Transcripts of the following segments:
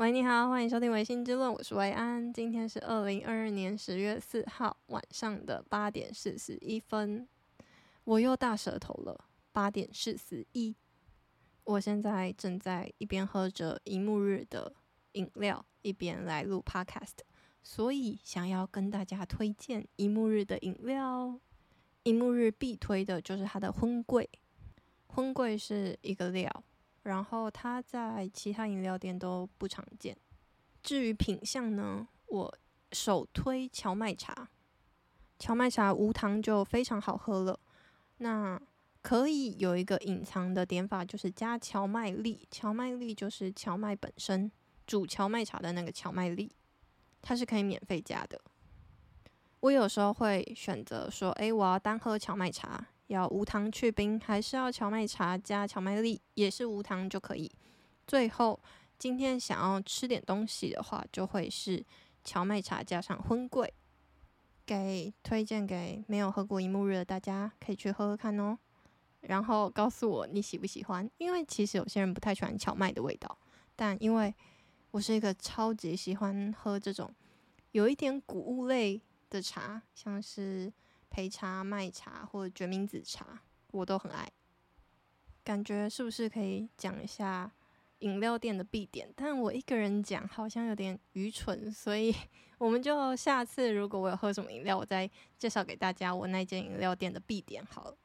喂，你好，欢迎收听《维新之论》，我是维安。今天是二零二二年十月四号晚上的八点四十一分，我又大舌头了。八点四十一，我现在正在一边喝着一沐日的饮料，一边来录 Podcast，所以想要跟大家推荐一沐日的饮料。一沐日必推的就是它的荤桂，荤桂是一个料。然后它在其他饮料店都不常见。至于品相呢，我首推荞麦茶。荞麦茶无糖就非常好喝了。那可以有一个隐藏的点法，就是加荞麦粒。荞麦粒就是荞麦本身，煮荞麦茶的那个荞麦粒，它是可以免费加的。我有时候会选择说，诶，我要单喝荞麦茶。要无糖去冰，还是要荞麦茶加荞麦粒，也是无糖就可以。最后，今天想要吃点东西的话，就会是荞麦茶加上荤贵。给推荐给没有喝过一木日的大家，可以去喝喝看哦。然后告诉我你喜不喜欢，因为其实有些人不太喜欢荞麦的味道，但因为我是一个超级喜欢喝这种有一点谷物类的茶，像是。焙茶、麦茶或决明子茶，我都很爱。感觉是不是可以讲一下饮料店的必点？但我一个人讲好像有点愚蠢，所以 我们就下次如果我有喝什么饮料，我再介绍给大家我那间饮料店的必点好了。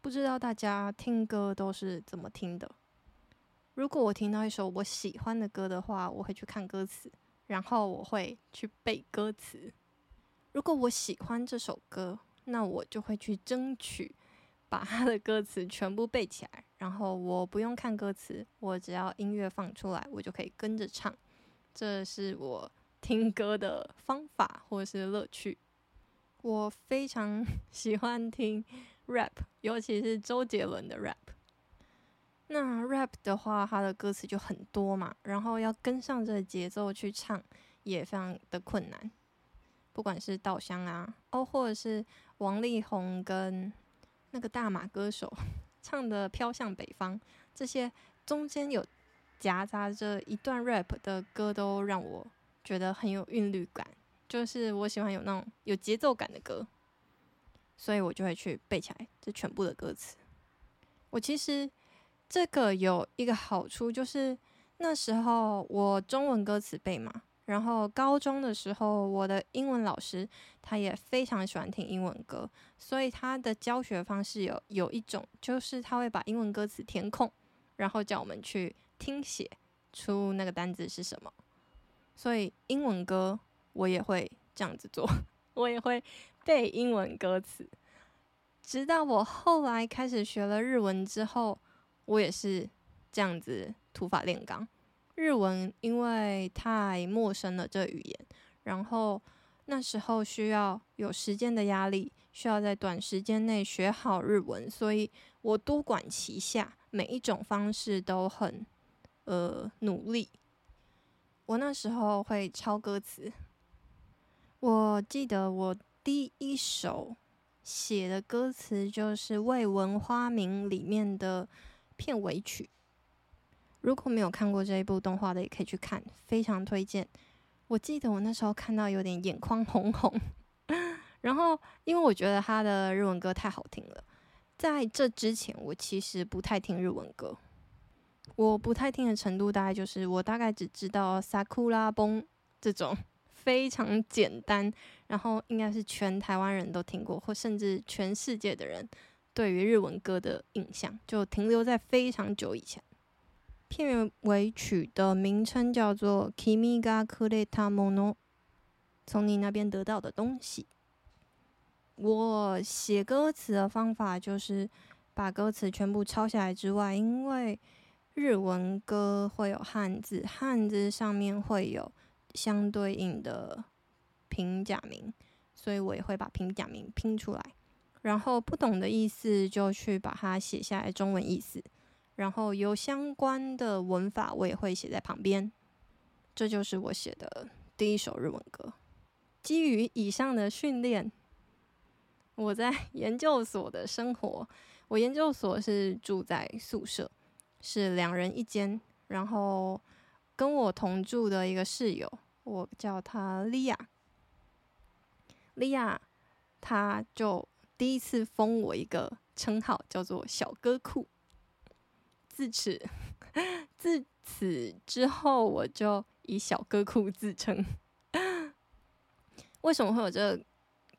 不知道大家听歌都是怎么听的？如果我听到一首我喜欢的歌的话，我会去看歌词，然后我会去背歌词。如果我喜欢这首歌，那我就会去争取把它的歌词全部背起来，然后我不用看歌词，我只要音乐放出来，我就可以跟着唱。这是我听歌的方法或是乐趣。我非常 喜欢听 rap，尤其是周杰伦的 rap。那 rap 的话，它的歌词就很多嘛，然后要跟上这个节奏去唱，也非常的困难。不管是稻香啊，哦，或者是王力宏跟那个大马歌手 唱的《飘向北方》，这些中间有夹杂着一段 rap 的歌，都让我觉得很有韵律感。就是我喜欢有那种有节奏感的歌，所以我就会去背起来这全部的歌词。我其实这个有一个好处，就是那时候我中文歌词背嘛。然后高中的时候，我的英文老师他也非常喜欢听英文歌，所以他的教学方式有有一种，就是他会把英文歌词填空，然后叫我们去听写出那个单字是什么。所以英文歌我也会这样子做，我也会背英文歌词。直到我后来开始学了日文之后，我也是这样子土法炼钢。日文因为太陌生了，这语言，然后那时候需要有时间的压力，需要在短时间内学好日文，所以我多管齐下，每一种方式都很呃努力。我那时候会抄歌词，我记得我第一首写的歌词就是《未闻花名》里面的片尾曲。如果没有看过这一部动画的，也可以去看，非常推荐。我记得我那时候看到有点眼眶红红，然后因为我觉得他的日文歌太好听了。在这之前，我其实不太听日文歌，我不太听的程度大概就是我大概只知道《Sakura Bon》这种非常简单，然后应该是全台湾人都听过，或甚至全世界的人对于日文歌的印象，就停留在非常久以前。片尾曲的名称叫做《君がくれたもの》，从你那边得到的东西。我写歌词的方法就是把歌词全部抄下来之外，因为日文歌会有汉字，汉字上面会有相对应的平假名，所以我也会把平假名拼出来，然后不懂的意思就去把它写下来中文意思。 然后有相关的文法，我也会写在旁边。这就是我写的第一首日文歌。基于以上的训练，我在 研究所的生活，我研究所是住在宿舍，是两人一间。然后跟我同住的一个室友，我叫他莉亚。莉亚，他就第一次封我一个称号，叫做“小歌库”。自此，自此之后，我就以“小歌库”自称。为什么会有这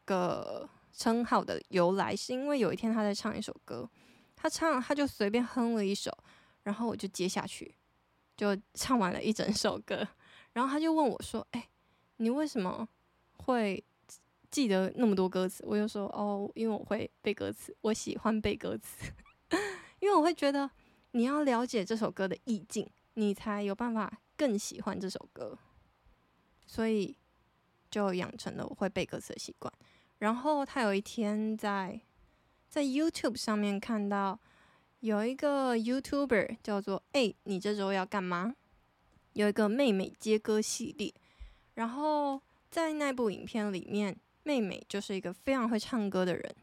个称号的由来？是因为有一天他在唱一首歌，他唱他就随便哼了一首，然后我就接下去，就唱完了一整首歌。然后他就问我说：“哎，你为什么会记得那么多歌词？”我就说：“哦，因为我会背歌词，我喜欢背歌词，因为我会觉得你要了解这首歌的意境，你才有办法更喜欢这首歌。”所以。就养成了我会背歌词的习惯。然后他有一天在在 YouTube 上面看到有一个 YouTuber 叫做“哎，你这周要干嘛？”有一个妹妹接歌系列。然后在那部影片里面，妹妹就是一个非常会唱歌的人。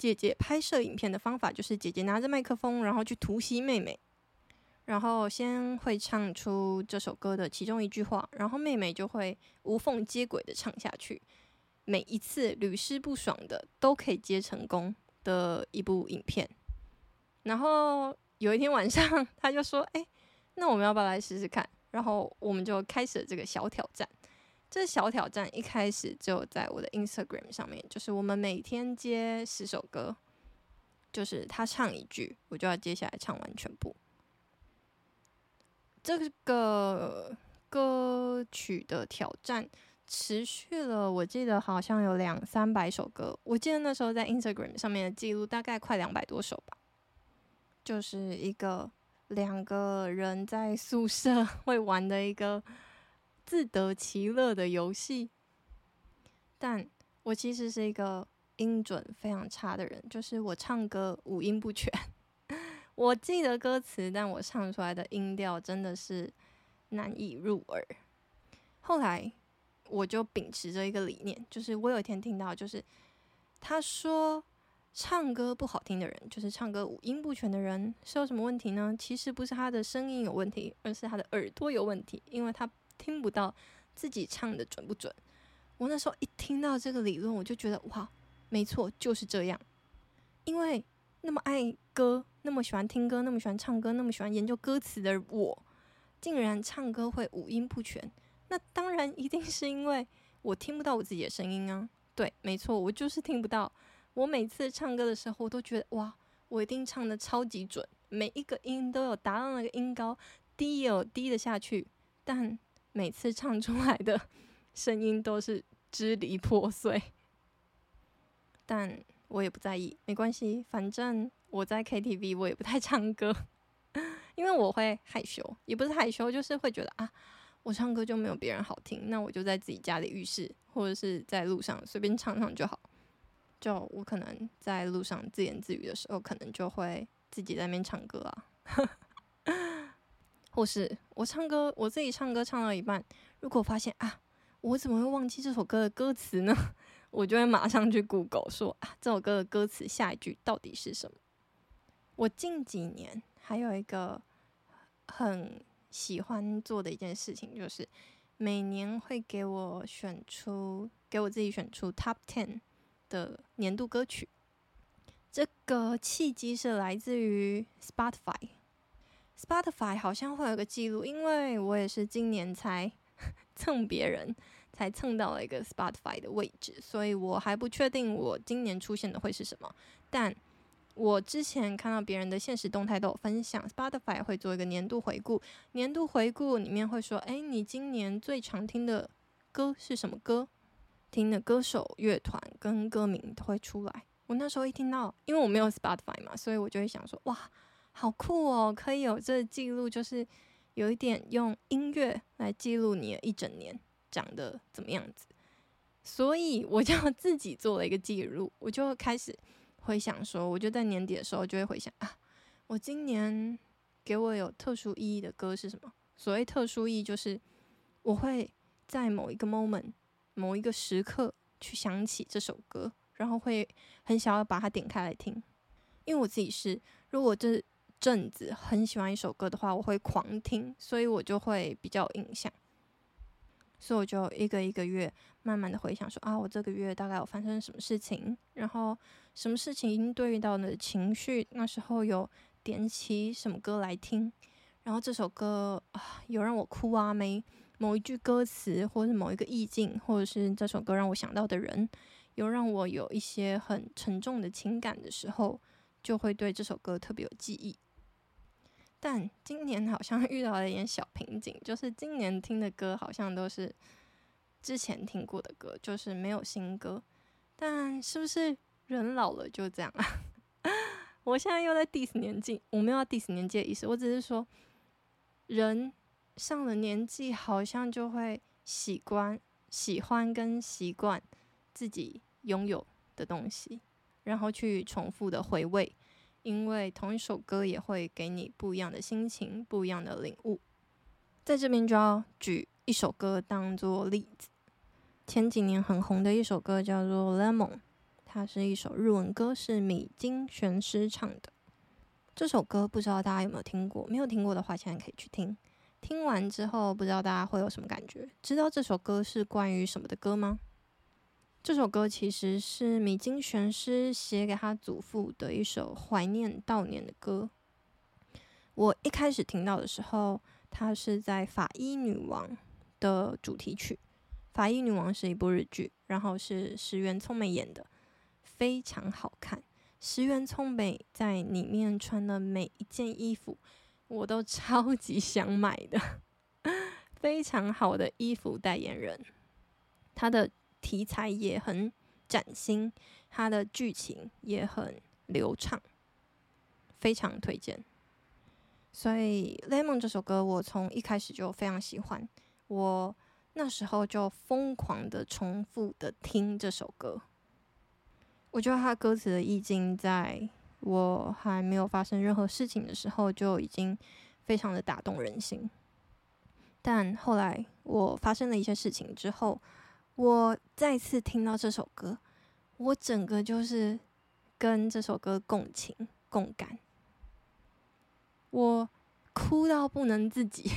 姐姐拍摄影片的方法就是姐姐拿着麦克风，然后去突袭妹妹。然后先会唱出这首歌的其中一句话，然后妹妹就会无缝接轨的唱下去，每一次屡试不爽的都可以接成功的一部影片。然后有一天晚上，他就说：“哎，那我们要不要来试试看？”然后我们就开始了这个小挑战。这小挑战一开始就在我的 Instagram 上面，就是我们每天接十首歌，就是他唱一句，我就要接下来唱完全部。这个歌曲的挑战持续了，我记得好像有两三百首歌。我记得那时候在 Instagram 上面的记录大概快两百多首吧。就是一个两个人在宿舍 会玩的一个自得其乐的游戏。但我其实是一个音准非常差的人，就是我唱歌五音不全。我记得歌词，但我唱出来的音调真的是难以入耳。后来我就秉持着一个理念，就是我有一天听到，就是他说唱歌不好听的人，就是唱歌五音不全的人是有什么问题呢？其实不是他的声音有问题，而是他的耳朵有问题，因为他听不到自己唱的准不准。我那时候一听到这个理论，我就觉得哇，没错，就是这样，因为。那么爱歌，那么喜欢听歌，那么喜欢唱歌，那么喜欢研究歌词的我，竟然唱歌会五音不全。那当然一定是因为我听不到我自己的声音啊！对，没错，我就是听不到。我每次唱歌的时候，我都觉得哇，我一定唱得超级准，每一个音都有达到那个音高，低也有低的下去，但每次唱出来的声音都是支离破碎。但我也不在意，没关系，反正我在 KTV 我也不太唱歌，因为我会害羞，也不是害羞，就是会觉得啊，我唱歌就没有别人好听，那我就在自己家里浴室或者是在路上随便唱唱就好。就我可能在路上自言自语的时候，可能就会自己在那边唱歌啊，或是我唱歌，我自己唱歌唱到一半，如果发现啊，我怎么会忘记这首歌的歌词呢？我就会马上去 Google 说啊，这首歌的歌词下一句到底是什么？我近几年还有一个很喜欢做的一件事情，就是每年会给我选出，给我自己选出 Top Ten 的年度歌曲。这个契机是来自于 Spotify Spotify 好像会有个记录，因为我也是今年才 蹭别人。才蹭到了一个 Spotify 的位置，所以我还不确定我今年出现的会是什么。但我之前看到别人的现实动态都有分享，Spotify 会做一个年度回顾，年度回顾里面会说：“哎，你今年最常听的歌是什么歌？听的歌手、乐团跟歌名都会出来。”我那时候一听到，因为我没有 Spotify 嘛，所以我就会想说：“哇，好酷哦，可以有这记录，就是有一点用音乐来记录你的一整年。”长得怎么样子？所以我就自己做了一个记录，我就开始回想说，我就在年底的时候就会回想啊，我今年给我有特殊意义的歌是什么？所谓特殊意义，就是我会在某一个 moment、某一个时刻去想起这首歌，然后会很想要把它点开来听。因为我自己是，如果这阵子很喜欢一首歌的话，我会狂听，所以我就会比较有印象。所以我就一个一个月慢慢的回想说啊，我这个月大概有发生什么事情，然后什么事情已经对应到你的情绪，那时候有点起什么歌来听，然后这首歌啊有让我哭啊没。某一句歌词，或者某一个意境，或者是这首歌让我想到的人，有让我有一些很沉重的情感的时候，就会对这首歌特别有记忆。但今年好像遇到了一点小瓶颈，就是今年听的歌好像都是之前听过的歌，就是没有新歌。但是不是人老了就这样啊？我现在又在 diss 年纪，我没有要 diss 年纪的意思，我只是说人。上了年纪，好像就会习惯、喜欢跟习惯自己拥有的东西，然后去重复的回味，因为同一首歌也会给你不一样的心情、不一样的领悟。在这边就要举一首歌当做例子，前几年很红的一首歌叫做《Lemon》，它是一首日文歌，是米津玄师唱的。这首歌不知道大家有没有听过？没有听过的话，现在可以去听。听完之后，不知道大家会有什么感觉？知道这首歌是关于什么的歌吗？这首歌其实是米津玄师写给他祖父的一首怀念悼念的歌。我一开始听到的时候，它是在《法医女王》的主题曲，《法医女王》是一部日剧，然后是石原聪美演的，非常好看。石原聪美在里面穿的每一件衣服。我都超级想买的，非常好的衣服代言人，他的题材也很崭新，他的剧情也很流畅，非常推荐。所以《Lemon》这首歌，我从一开始就非常喜欢，我那时候就疯狂的重复的听这首歌。我觉得他歌词的意境在。我还没有发生任何事情的时候，就已经非常的打动人心。但后来我发生了一些事情之后，我再次听到这首歌，我整个就是跟这首歌共情共感，我哭到不能自己。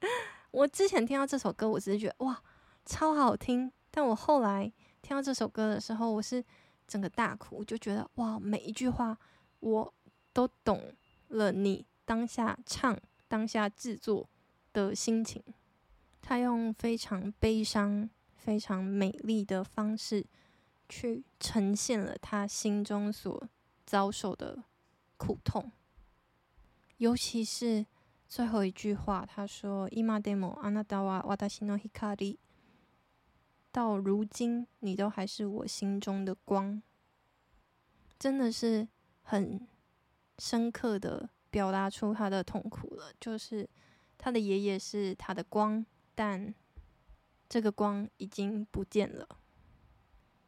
我之前听到这首歌，我只是觉得哇，超好听。但我后来听到这首歌的时候，我是。整个大哭，就觉得哇，每一句话我都懂了。你当下唱、当下制作的心情，他用非常悲伤、非常美丽的方式去呈现了他心中所遭受的苦痛。尤其是最后一句话，他说：“今でもあなたは私の光。”到如今，你都还是我心中的光，真的是很深刻的表达出他的痛苦了。就是他的爷爷是他的光，但 这个光已经不见了。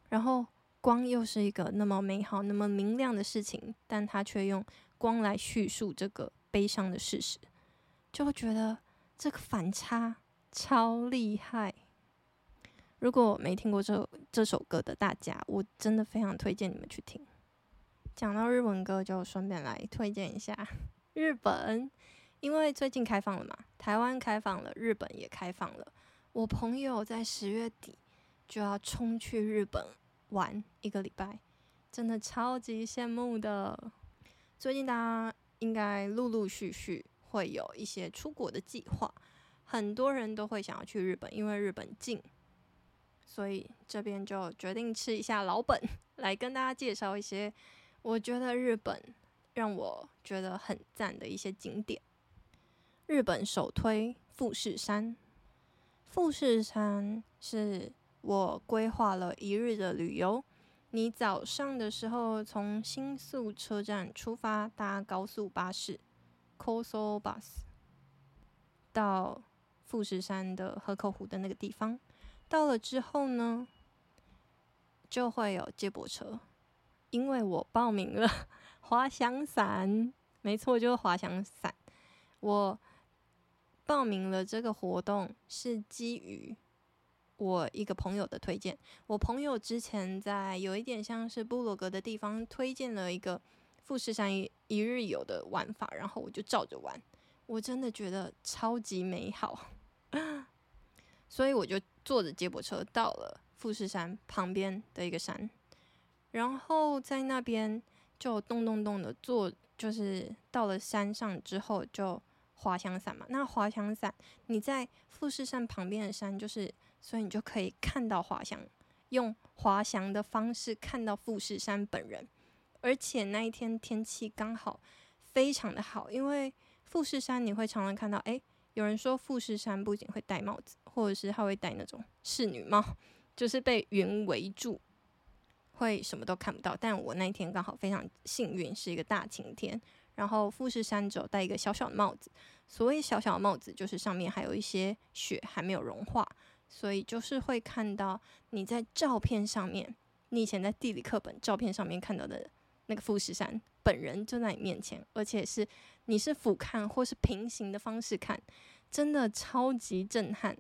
然后光又是一个那么美好、那么明亮的事情，但他却用光来叙述这个悲伤的事实，就会觉得这个反差超厉害。如果没听过这这首歌的大家，我真的非常推荐你们去听。讲到日文歌，就顺便来推荐一下日本，因为最近开放了嘛，台湾开放了，日本也开放了。我朋友在十月底就要冲去日本玩一个礼拜，真的超级羡慕的。最近大家应该陆陆续续会有一些出国的计划，很多人都会想要去日本，因为日本近。所以这边就决定吃一下老本，来跟大家介绍一些我觉得日本让我觉得很赞的一些景点。日本首推富士山，富士山是我规划了一日的旅游。你早上的时候从新宿车站出发，搭高速巴士 （coso Bus） 到富士山的河口湖的那个地方。到了之后呢，就会有接驳车，因为我报名了 滑翔伞，没错，就是滑翔伞。我报名了这个活动是基于我一个朋友的推荐。我朋友之前在有一点像是部落格的地方推荐了一个富士山一一日游的玩法，然后我就照着玩，我真的觉得超级美好，所以我就坐着接驳车到了富士山旁边的一个山，然后在那边就咚咚咚的坐，就是到了山上之后就滑翔伞嘛。那滑翔伞你在富士山旁边的山，就是所以你就可以看到滑翔，用滑翔的方式看到富士山本人。而且那一天天气刚好非常的好，因为富士山你会常常看到，诶，有人说富士山不仅会戴帽子，或者是他会戴那种侍女帽，就是被云围住，会什么都看不到。但我那一天刚好非常幸运，是一个大晴天，然后富士山只有戴一个小小的帽子，所谓小小的帽子就是上面还有一些雪还没有融化，所以就是会看到你在照片上面，你以前在地理课本照片上面看到的。那个富士山本人就在你面前，而且是你是俯瞰或是平行的方式看，真的超级震撼。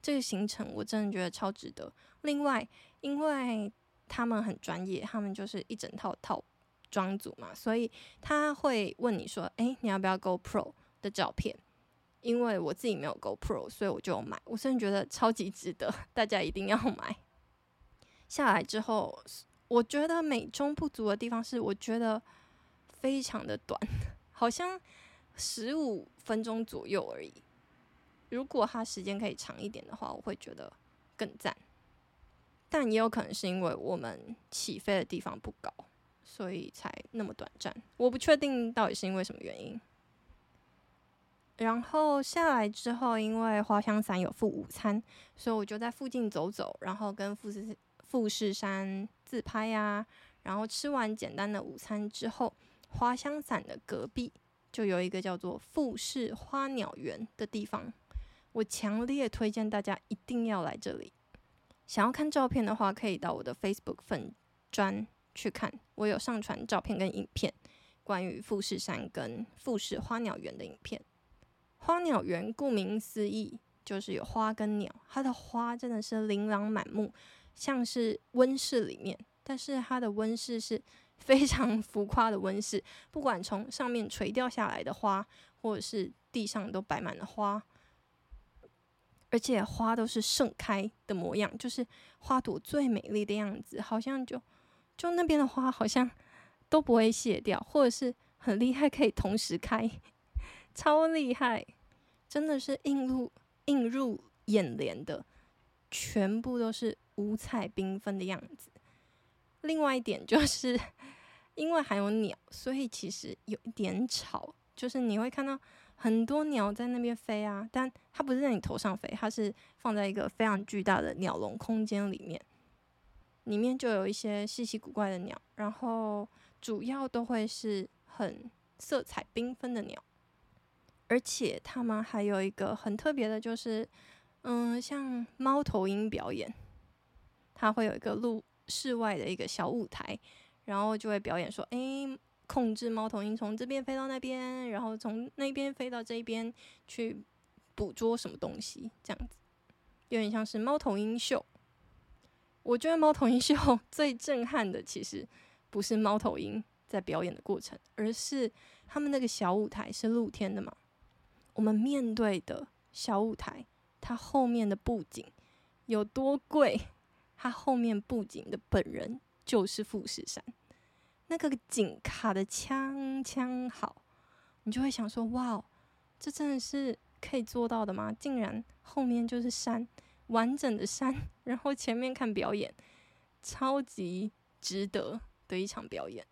这个行程我真的觉得超值得。另外，因为他们很专业，他们就是一整套套装组嘛，所以他会问你说：“诶，你要不要 GoPro 的照片？”因为我自己没有 GoPro，所以我就买。我真的觉得超级值得，大家一定要买。下来之后。我觉得美中不足的地方是，我觉得非常的短，好像十五分钟左右而已。如果它时间可以长一点的话，我会觉得更赞。但也有可能是因为我们起飞的地方不高，所以才那么短暂。我不确定到底是因为什么原因。然后下来之后，因为滑翔伞有附午餐，所以我就在附近走走，然后跟富士富士山自拍呀、啊，然后吃完简单的午餐之后，滑翔伞的隔壁就有一个叫做富士花鸟园的地方，我强烈推荐大家一定要来这里。想要看照片的话，可以到我的 Facebook 粉专去看，我有上传照片跟影片，关于富士山跟富士花鸟园的影片。花鸟园顾名思义就是有花跟鸟，它的花真的是琳琅满目。像是温室里面，但是它的温室是非常浮夸的温室，不管从上面垂掉下来的花，或者是地上都摆满了花，而且花都是盛开的模样，就是花朵最美丽的样子，好像就就那边的花好像都不会谢掉，或者是很厉害，可以同时开，超厉害，真的是映入映入眼帘的，全部都是。五彩缤纷的样子。另外一点就是，因为还有鸟，所以其实有一点吵。就是你会看到很多鸟在那边飞啊，但它不是在你头上飞，它是放在一个非常巨大的鸟笼空间里面，里面就有一些稀奇古怪的鸟，然后主要都会是很色彩缤纷的鸟，而且它们还有一个很特别的，就是嗯，像猫头鹰表演。他会有一个露室外的一个小舞台，然后就会表演说：“诶，控制猫头鹰从这边飞到那边，然后从那边飞到这边去捕捉什么东西，这样子有点像是猫头鹰秀。”我觉得猫头鹰秀最震撼的，其实不是猫头鹰在表演的过程，而是他们那个小舞台是露天的嘛。我们面对的小舞台，它后面的布景有多贵？它后面布景的本人就是富士山，那个景卡的枪枪好，你就会想说：哇，这真的是可以做到的吗？竟然后面就是山，完整的山，然后前面看表演，超级值得的一场表演。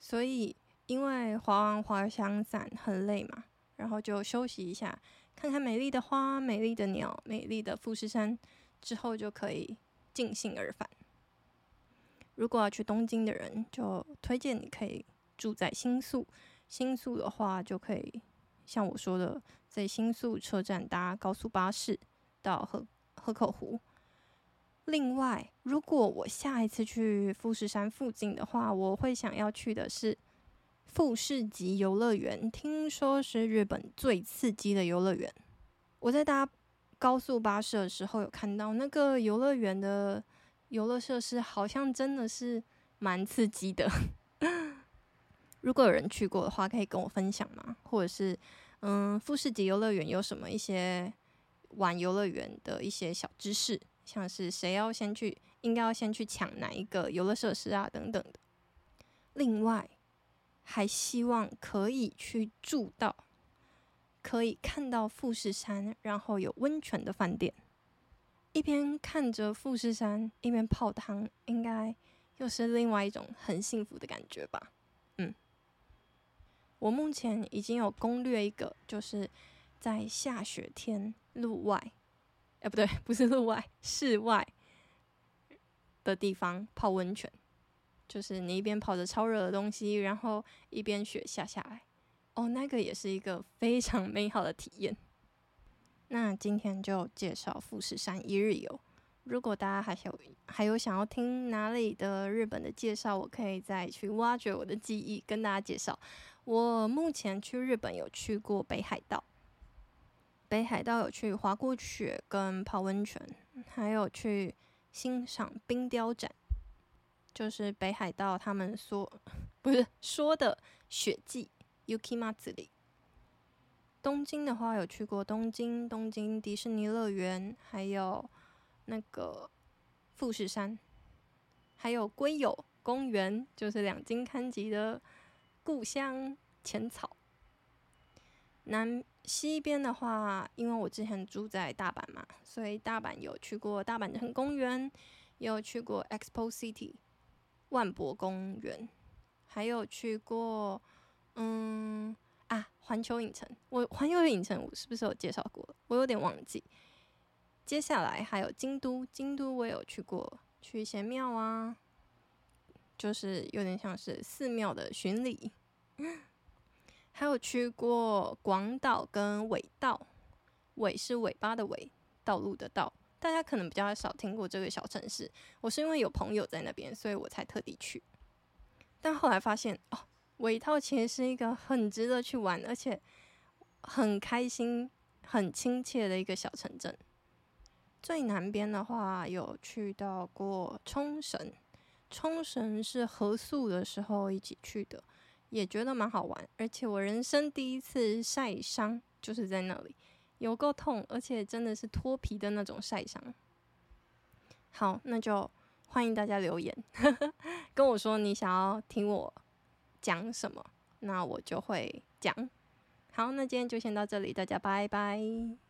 所以，因为滑完滑翔伞很累嘛，然后就休息一下，看看美丽的花、美丽的鸟、美丽的富士山，之后就可以。尽兴而返。如果要去东京的人，就推荐你可以住在新宿。新宿的话，就可以像我说的，在新宿车站搭高速巴士到河河口湖。另外，如果我下一次去富士山附近的话，我会想要去的是富士急游乐园，听说是日本最刺激的游乐园。我在搭。高速巴士的时候有看到那个游乐园的游乐设施，好像真的是蛮刺激的。如果有人去过的话，可以跟我分享吗？或者是，嗯，富士急游乐园有什么一些玩游乐园的一些小知识，像是谁要先去，应该要先去抢哪一个游乐设施啊，等等的。另外，还希望可以去住到可以看到富士山，然后有温泉的饭店，一边看着富士山，一边泡汤，应该又是另外一种很幸福的感觉吧。嗯。我目前已经有攻略一个，就是在下雪天路外，哎，不对，不是路外，室外的地方泡温泉，就是你一边泡着超热的东西，然后一边雪下下来，哦，那个也是一个非常美好的体验。那今天就介绍富士山一日游。如果大家还有还有想要听哪里的日本的介绍，我可以再去挖掘我的记忆，跟大家介绍。我目前去日本有去过北海道，北海道有去滑过雪跟泡温泉，还有去欣赏冰雕展，就是北海道他们说 不是说的雪季 Yuki Matsuri。东京的话有去过东京东京迪士尼乐园，还有那个富士山，还有龟有公园，就是两津勘吉的。故乡浅草，南西边的话，因为我之前住在大阪嘛，所以大阪有去过大阪城公园，也有去过 Expo City 万博公园，还有去过嗯环球影城。我环球影城我是不是有介绍过？我有点忘记。接下来还有京都，京都我有去过，去一些庙啊。就是有点像是寺庙的巡礼，还有去过广岛跟尾道，尾是尾巴的尾，道路的道，大家可能比较少听过这个小城市。我是因为有朋友在那边，所以我才特地去。但后来发现，哦，尾套其实是一个很值得去玩，而且很开心、很亲切的一个小城镇。最南边的话，有去到过冲绳。冲绳是合宿的时候一起去的，也觉得蛮好玩。而且我人生第一次晒伤就是在那里，有够痛，而且真的是脱皮的那种晒伤。好，那就欢迎大家留言，跟我说你想要听我讲什么，那我就会讲。好，那今天就先到这里，大家拜拜。